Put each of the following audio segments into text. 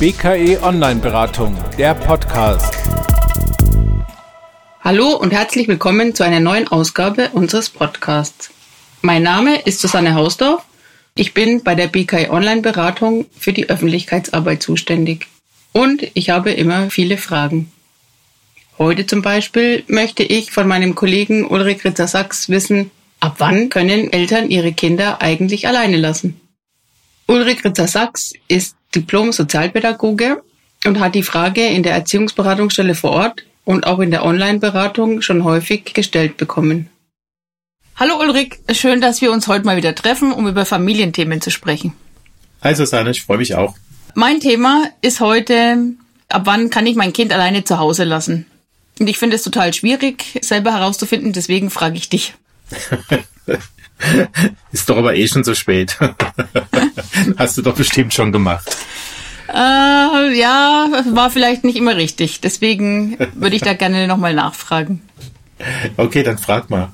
BKE Online Beratung, der Podcast. Hallo und herzlich willkommen zu einer neuen Ausgabe unseres Podcasts. Mein Name ist Susanne Hausdorf. Ich bin bei der BKE Online Beratung für die Öffentlichkeitsarbeit zuständig. Und ich habe immer viele Fragen. Heute zum Beispiel möchte ich von meinem Kollegen Ulrich Ritzer-Sachs wissen, ab wann können Eltern ihre Kinder eigentlich alleine lassen? Ulrich Ritzer-Sachs ist Diplom-Sozialpädagoge und hat die Frage in der Erziehungsberatungsstelle vor Ort und auch in der Online-Beratung schon häufig gestellt bekommen. Hallo Ulrich, schön, dass wir uns heute mal wieder treffen, um über Familienthemen zu sprechen. Hi Susanne, ich freue mich auch. Mein Thema ist heute, ab wann kann ich mein Kind alleine zu Hause lassen? Und ich finde es total schwierig, selber herauszufinden, deswegen frage ich dich. ist doch aber eh schon so spät. Hast du doch bestimmt schon gemacht. Äh, ja, war vielleicht nicht immer richtig. Deswegen würde ich da gerne nochmal nachfragen. Okay, dann frag mal.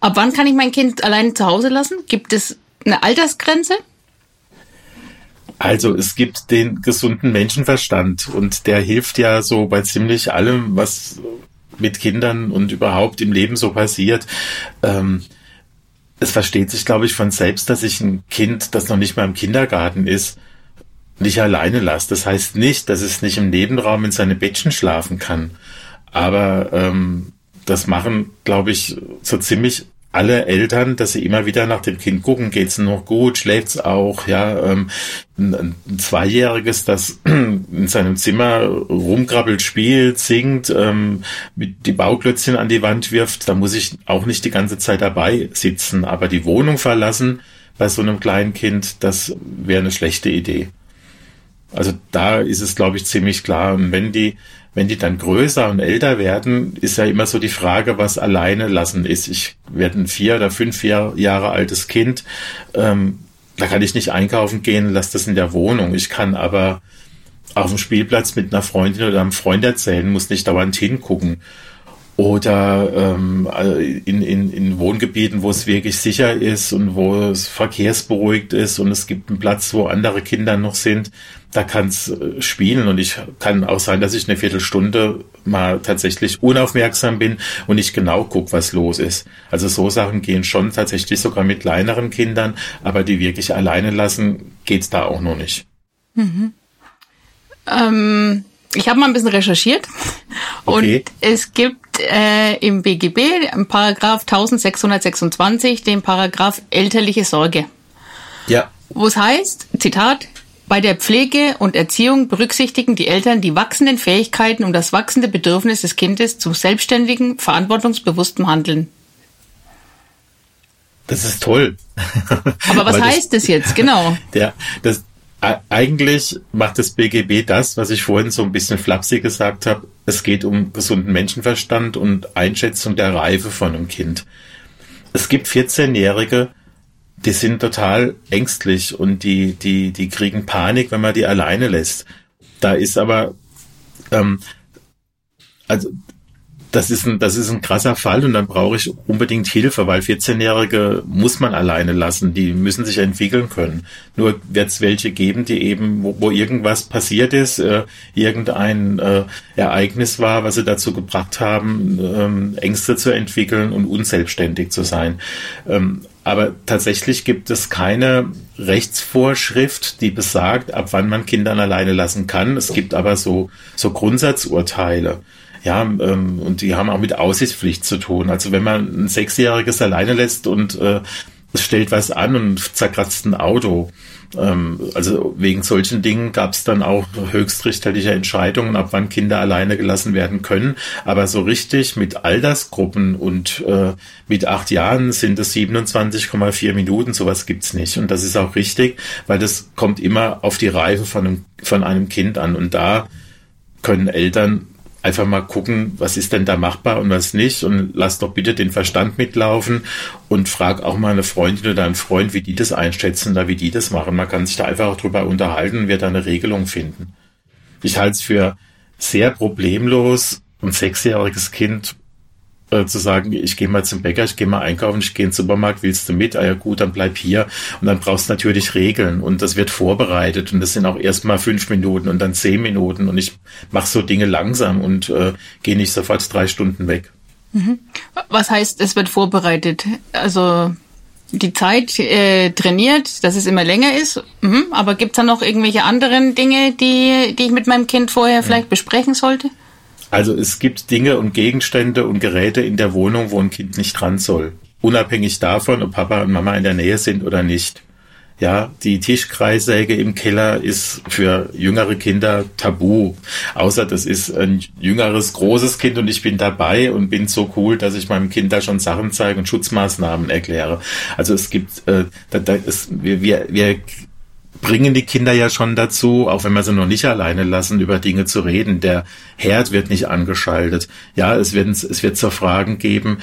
Ab wann kann ich mein Kind allein zu Hause lassen? Gibt es eine Altersgrenze? Also es gibt den gesunden Menschenverstand und der hilft ja so bei ziemlich allem, was mit Kindern und überhaupt im Leben so passiert. Ähm, es versteht sich, glaube ich, von selbst, dass ich ein Kind, das noch nicht mal im Kindergarten ist, nicht alleine lasse. Das heißt nicht, dass es nicht im Nebenraum in seine Bettchen schlafen kann. Aber ähm, das machen, glaube ich, so ziemlich alle Eltern, dass sie immer wieder nach dem Kind gucken, geht's noch gut, schläft's auch, ja, ähm, ein, ein Zweijähriges, das in seinem Zimmer rumkrabbelt, spielt, singt, ähm, mit die Bauklötzchen an die Wand wirft, da muss ich auch nicht die ganze Zeit dabei sitzen, aber die Wohnung verlassen bei so einem kleinen Kind, das wäre eine schlechte Idee. Also da ist es, glaube ich, ziemlich klar. Und wenn die wenn die dann größer und älter werden, ist ja immer so die Frage, was alleine lassen ist. Ich werde ein vier oder fünf Jahr, Jahre altes Kind, ähm, da kann ich nicht einkaufen gehen, lass das in der Wohnung. Ich kann aber auf dem Spielplatz mit einer Freundin oder einem Freund erzählen, muss nicht dauernd hingucken oder ähm, in, in, in Wohngebieten, wo es wirklich sicher ist und wo es verkehrsberuhigt ist und es gibt einen Platz, wo andere Kinder noch sind, da kann es äh, spielen und ich kann auch sein, dass ich eine Viertelstunde mal tatsächlich unaufmerksam bin und nicht genau gucke, was los ist. Also so Sachen gehen schon tatsächlich sogar mit kleineren Kindern, aber die wirklich alleine lassen, geht's da auch noch nicht. Mhm. Ähm, ich habe mal ein bisschen recherchiert okay. und es gibt äh, im BGB, im Paragraph 1626, den Paragraph elterliche Sorge. Ja. Wo es heißt, Zitat, bei der Pflege und Erziehung berücksichtigen die Eltern die wachsenden Fähigkeiten und das wachsende Bedürfnis des Kindes zum selbstständigen, verantwortungsbewussten Handeln. Das ist toll. Aber was heißt das, das jetzt genau? Der, das, eigentlich macht das BGB das, was ich vorhin so ein bisschen flapsig gesagt habe. Es geht um gesunden Menschenverstand und Einschätzung der Reife von einem Kind. Es gibt 14-Jährige, die sind total ängstlich und die, die, die kriegen Panik, wenn man die alleine lässt. Da ist aber, ähm, also das ist ein, das ist ein krasser Fall und dann brauche ich unbedingt Hilfe, weil 14-Jährige muss man alleine lassen, die müssen sich entwickeln können. Nur wird es welche geben, die eben, wo, wo irgendwas passiert ist, äh, irgendein äh, Ereignis war, was sie dazu gebracht haben, ähm, Ängste zu entwickeln und unselbstständig zu sein. Ähm, aber tatsächlich gibt es keine Rechtsvorschrift, die besagt, ab wann man Kindern alleine lassen kann. Es gibt aber so, so Grundsatzurteile. Ja, ähm, und die haben auch mit Aussichtspflicht zu tun. Also wenn man ein Sechsjähriges alleine lässt und äh, es stellt was an und zerkratzt ein Auto. Ähm, also wegen solchen Dingen gab es dann auch höchstrichterliche Entscheidungen, ab wann Kinder alleine gelassen werden können. Aber so richtig mit Altersgruppen und äh, mit acht Jahren sind es 27,4 Minuten, sowas gibt's nicht. Und das ist auch richtig, weil das kommt immer auf die Reife von einem, von einem Kind an. Und da können Eltern einfach mal gucken, was ist denn da machbar und was nicht und lass doch bitte den Verstand mitlaufen und frag auch mal eine Freundin oder einen Freund, wie die das einschätzen oder wie die das machen. Man kann sich da einfach auch drüber unterhalten und wird da eine Regelung finden. Ich halte es für sehr problemlos, ein sechsjähriges Kind äh, zu sagen, ich gehe mal zum Bäcker, ich gehe mal einkaufen, ich gehe in den Supermarkt, willst du mit? Ah ja gut, dann bleib hier. Und dann brauchst du natürlich Regeln und das wird vorbereitet und das sind auch erstmal fünf Minuten und dann zehn Minuten und ich mache so Dinge langsam und äh, gehe nicht sofort drei Stunden weg. Mhm. Was heißt, es wird vorbereitet? Also die Zeit äh, trainiert, dass es immer länger ist. Mhm. Aber gibt's da noch irgendwelche anderen Dinge, die, die ich mit meinem Kind vorher vielleicht ja. besprechen sollte? Also es gibt Dinge und Gegenstände und Geräte in der Wohnung, wo ein Kind nicht dran soll. Unabhängig davon, ob Papa und Mama in der Nähe sind oder nicht. Ja, die Tischkreissäge im Keller ist für jüngere Kinder tabu. Außer das ist ein jüngeres, großes Kind und ich bin dabei und bin so cool, dass ich meinem Kind da schon Sachen zeige und Schutzmaßnahmen erkläre. Also es gibt, äh, da, da ist, wir, wir, wir bringen die Kinder ja schon dazu, auch wenn wir sie noch nicht alleine lassen, über Dinge zu reden. Der Herd wird nicht angeschaltet. Ja, es wird, es wird zur Fragen geben,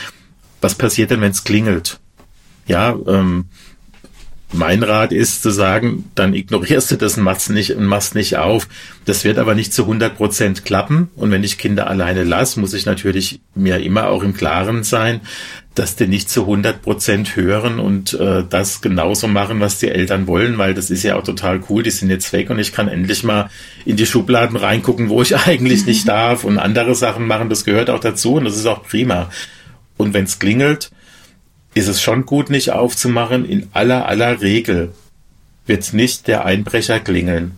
was passiert denn, wenn es klingelt? Ja, ähm, mein Rat ist zu sagen, dann ignorierst du das und machst nicht, und machst nicht auf. Das wird aber nicht zu 100 Prozent klappen. Und wenn ich Kinder alleine lasse, muss ich natürlich mir immer auch im Klaren sein, dass die nicht zu 100 Prozent hören und äh, das genauso machen, was die Eltern wollen, weil das ist ja auch total cool. Die sind jetzt weg und ich kann endlich mal in die Schubladen reingucken, wo ich eigentlich nicht darf und andere Sachen machen. Das gehört auch dazu und das ist auch prima. Und wenn es klingelt, ist es schon gut, nicht aufzumachen. In aller, aller Regel wird nicht der Einbrecher klingeln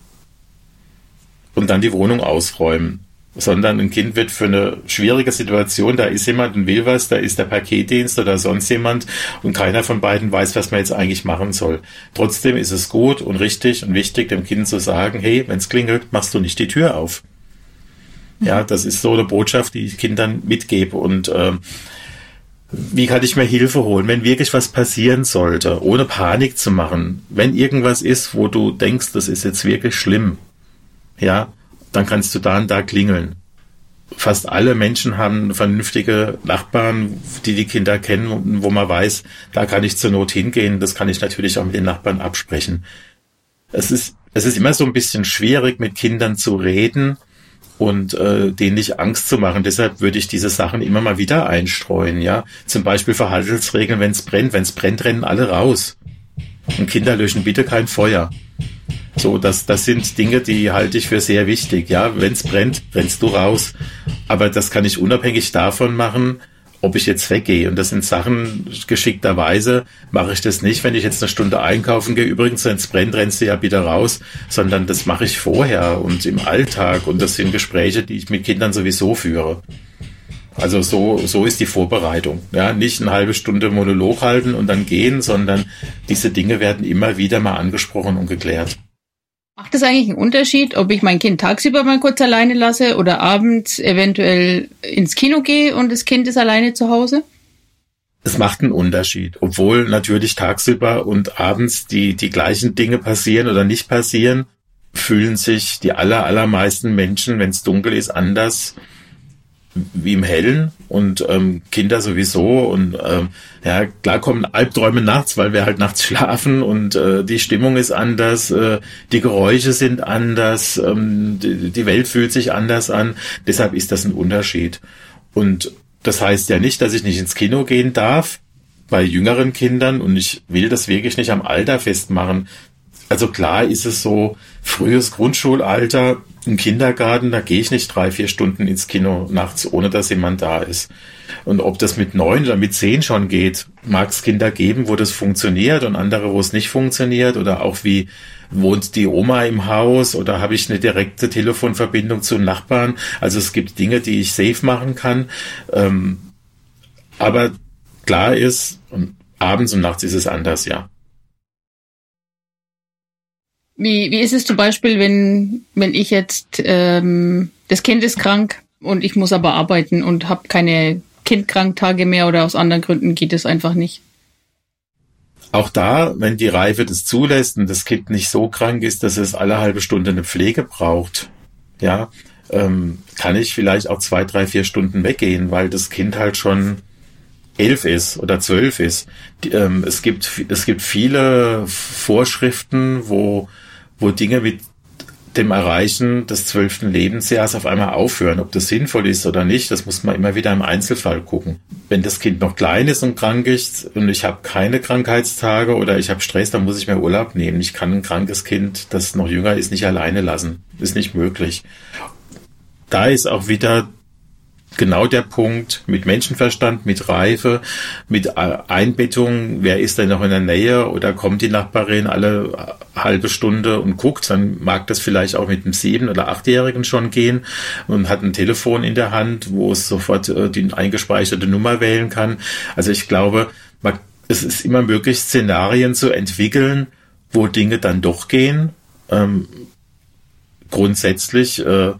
und dann die Wohnung ausräumen, sondern ein Kind wird für eine schwierige Situation, da ist jemand und will was, da ist der Paketdienst oder sonst jemand und keiner von beiden weiß, was man jetzt eigentlich machen soll. Trotzdem ist es gut und richtig und wichtig, dem Kind zu sagen, hey, wenn es klingelt, machst du nicht die Tür auf. Ja, das ist so eine Botschaft, die ich Kindern mitgebe und äh, wie kann ich mir Hilfe holen, wenn wirklich was passieren sollte, ohne Panik zu machen. Wenn irgendwas ist, wo du denkst, das ist jetzt wirklich schlimm, ja, dann kannst du da und da klingeln. Fast alle Menschen haben vernünftige Nachbarn, die die Kinder kennen, wo man weiß, da kann ich zur Not hingehen. Das kann ich natürlich auch mit den Nachbarn absprechen. Es ist, es ist immer so ein bisschen schwierig, mit Kindern zu reden, und äh, denen nicht Angst zu machen. Deshalb würde ich diese Sachen immer mal wieder einstreuen, ja. Zum Beispiel Verhaltensregeln, wenn es brennt. Wenn es brennt, rennen alle raus. Und Kinder löschen bitte kein Feuer. So, das, das sind Dinge, die halte ich für sehr wichtig. Ja, wenn es brennt, rennst du raus. Aber das kann ich unabhängig davon machen, ob ich jetzt weggehe. Und das sind Sachen, geschickterweise mache ich das nicht, wenn ich jetzt eine Stunde einkaufen gehe. Übrigens, wenn es brennt, rennst du ja wieder raus, sondern das mache ich vorher und im Alltag. Und das sind Gespräche, die ich mit Kindern sowieso führe. Also so, so ist die Vorbereitung. Ja, nicht eine halbe Stunde Monolog halten und dann gehen, sondern diese Dinge werden immer wieder mal angesprochen und geklärt. Macht es eigentlich einen Unterschied, ob ich mein Kind tagsüber mal kurz alleine lasse oder abends eventuell ins Kino gehe und das Kind ist alleine zu Hause? Es macht einen Unterschied, obwohl natürlich tagsüber und abends die, die gleichen Dinge passieren oder nicht passieren, fühlen sich die aller, allermeisten Menschen, wenn es dunkel ist, anders wie im Hellen und ähm, Kinder sowieso und ähm, ja klar kommen Albträume nachts, weil wir halt nachts schlafen und äh, die Stimmung ist anders, äh, die Geräusche sind anders, ähm, die, die Welt fühlt sich anders an. Deshalb ist das ein Unterschied. Und das heißt ja nicht, dass ich nicht ins Kino gehen darf bei jüngeren Kindern und ich will das wirklich nicht am Alter festmachen. Also klar ist es so, frühes Grundschulalter, im Kindergarten, da gehe ich nicht drei, vier Stunden ins Kino nachts, ohne dass jemand da ist. Und ob das mit neun oder mit zehn schon geht, mag es Kinder geben, wo das funktioniert und andere, wo es nicht funktioniert oder auch wie wohnt die Oma im Haus oder habe ich eine direkte Telefonverbindung zu Nachbarn. Also es gibt Dinge, die ich safe machen kann. Ähm, aber klar ist, abends und nachts ist es anders, ja. Wie, wie ist es zum Beispiel, wenn, wenn ich jetzt, ähm, das Kind ist krank und ich muss aber arbeiten und habe keine Kindkranktage mehr oder aus anderen Gründen geht es einfach nicht? Auch da, wenn die Reife das zulässt und das Kind nicht so krank ist, dass es alle halbe Stunde eine Pflege braucht, ja, ähm, kann ich vielleicht auch zwei, drei, vier Stunden weggehen, weil das Kind halt schon elf ist oder zwölf ist. Die, ähm, es gibt es gibt viele Vorschriften, wo wo Dinge mit dem Erreichen des zwölften Lebensjahres auf einmal aufhören. Ob das sinnvoll ist oder nicht, das muss man immer wieder im Einzelfall gucken. Wenn das Kind noch klein ist und krank ist und ich habe keine Krankheitstage oder ich habe Stress, dann muss ich mir Urlaub nehmen. Ich kann ein krankes Kind, das noch jünger ist, nicht alleine lassen. Ist nicht möglich. Da ist auch wieder genau der Punkt mit Menschenverstand, mit Reife, mit Einbettung, wer ist denn noch in der Nähe oder kommt die Nachbarin alle halbe Stunde und guckt, dann mag das vielleicht auch mit einem sieben- oder achtjährigen schon gehen und hat ein Telefon in der Hand, wo es sofort äh, die eingespeicherte Nummer wählen kann. Also ich glaube, es ist immer möglich, Szenarien zu entwickeln, wo Dinge dann doch gehen. Ähm, grundsätzlich äh,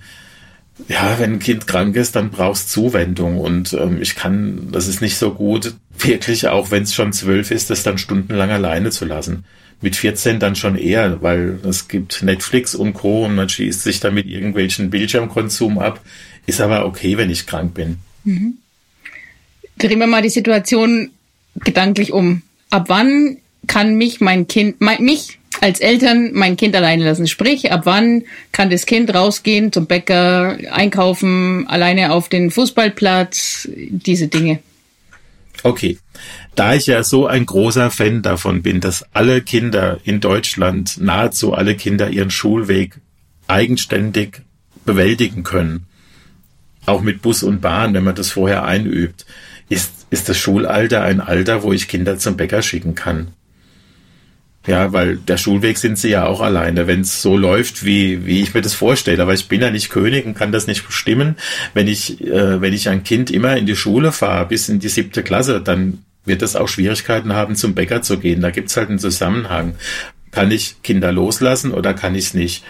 ja, wenn ein Kind krank ist, dann brauchst Zuwendung und ähm, ich kann, das ist nicht so gut, wirklich, auch wenn es schon zwölf ist, das dann stundenlang alleine zu lassen. Mit 14 dann schon eher, weil es gibt Netflix und Co. und man schießt sich dann mit irgendwelchen Bildschirmkonsum ab. Ist aber okay, wenn ich krank bin. Mhm. Drehen wir mal die Situation gedanklich um. Ab wann kann mich mein Kind, mein, mich als Eltern mein Kind alleine lassen. Sprich, ab wann kann das Kind rausgehen zum Bäcker, einkaufen, alleine auf den Fußballplatz, diese Dinge. Okay. Da ich ja so ein großer Fan davon bin, dass alle Kinder in Deutschland, nahezu alle Kinder ihren Schulweg eigenständig bewältigen können, auch mit Bus und Bahn, wenn man das vorher einübt, ist, ist das Schulalter ein Alter, wo ich Kinder zum Bäcker schicken kann. Ja, weil der Schulweg sind sie ja auch alleine, wenn es so läuft, wie, wie ich mir das vorstelle. Aber ich bin ja nicht König und kann das nicht bestimmen. Wenn ich, äh, wenn ich ein Kind immer in die Schule fahre, bis in die siebte Klasse, dann wird es auch Schwierigkeiten haben, zum Bäcker zu gehen. Da gibt's halt einen Zusammenhang. Kann ich Kinder loslassen oder kann ich es nicht?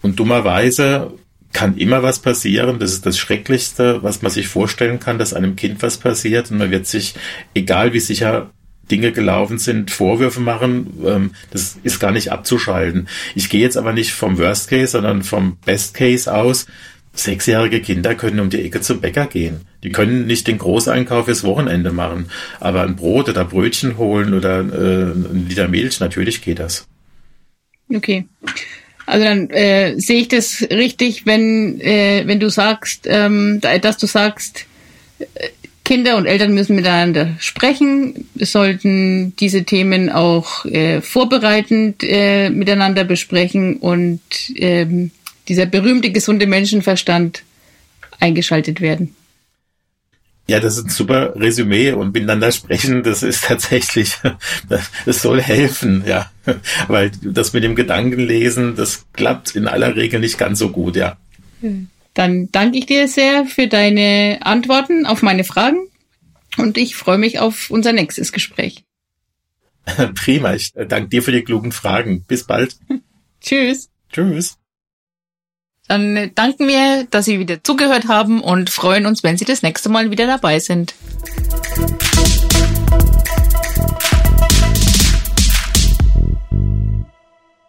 Und dummerweise kann immer was passieren. Das ist das Schrecklichste, was man sich vorstellen kann, dass einem Kind was passiert. Und man wird sich, egal wie sicher Dinge gelaufen sind, Vorwürfe machen, ähm, das ist gar nicht abzuschalten. Ich gehe jetzt aber nicht vom Worst Case, sondern vom Best Case aus. Sechsjährige Kinder können um die Ecke zum Bäcker gehen. Die können nicht den Großeinkauf fürs Wochenende machen, aber ein Brot oder Brötchen holen oder äh, ein Liter Milch, natürlich geht das. Okay. Also dann äh, sehe ich das richtig, wenn, äh, wenn du sagst, ähm, dass du sagst, Kinder und Eltern müssen miteinander sprechen, sollten diese Themen auch äh, vorbereitend äh, miteinander besprechen und ähm, dieser berühmte gesunde Menschenverstand eingeschaltet werden. Ja, das ist ein super Resümee und miteinander sprechen, das ist tatsächlich, das soll helfen, ja. Weil das mit dem Gedankenlesen, das klappt in aller Regel nicht ganz so gut, ja. Hm. Dann danke ich dir sehr für deine Antworten auf meine Fragen und ich freue mich auf unser nächstes Gespräch. Prima, ich danke dir für die klugen Fragen. Bis bald. Tschüss. Tschüss. Dann danken wir, dass Sie wieder zugehört haben und freuen uns, wenn Sie das nächste Mal wieder dabei sind.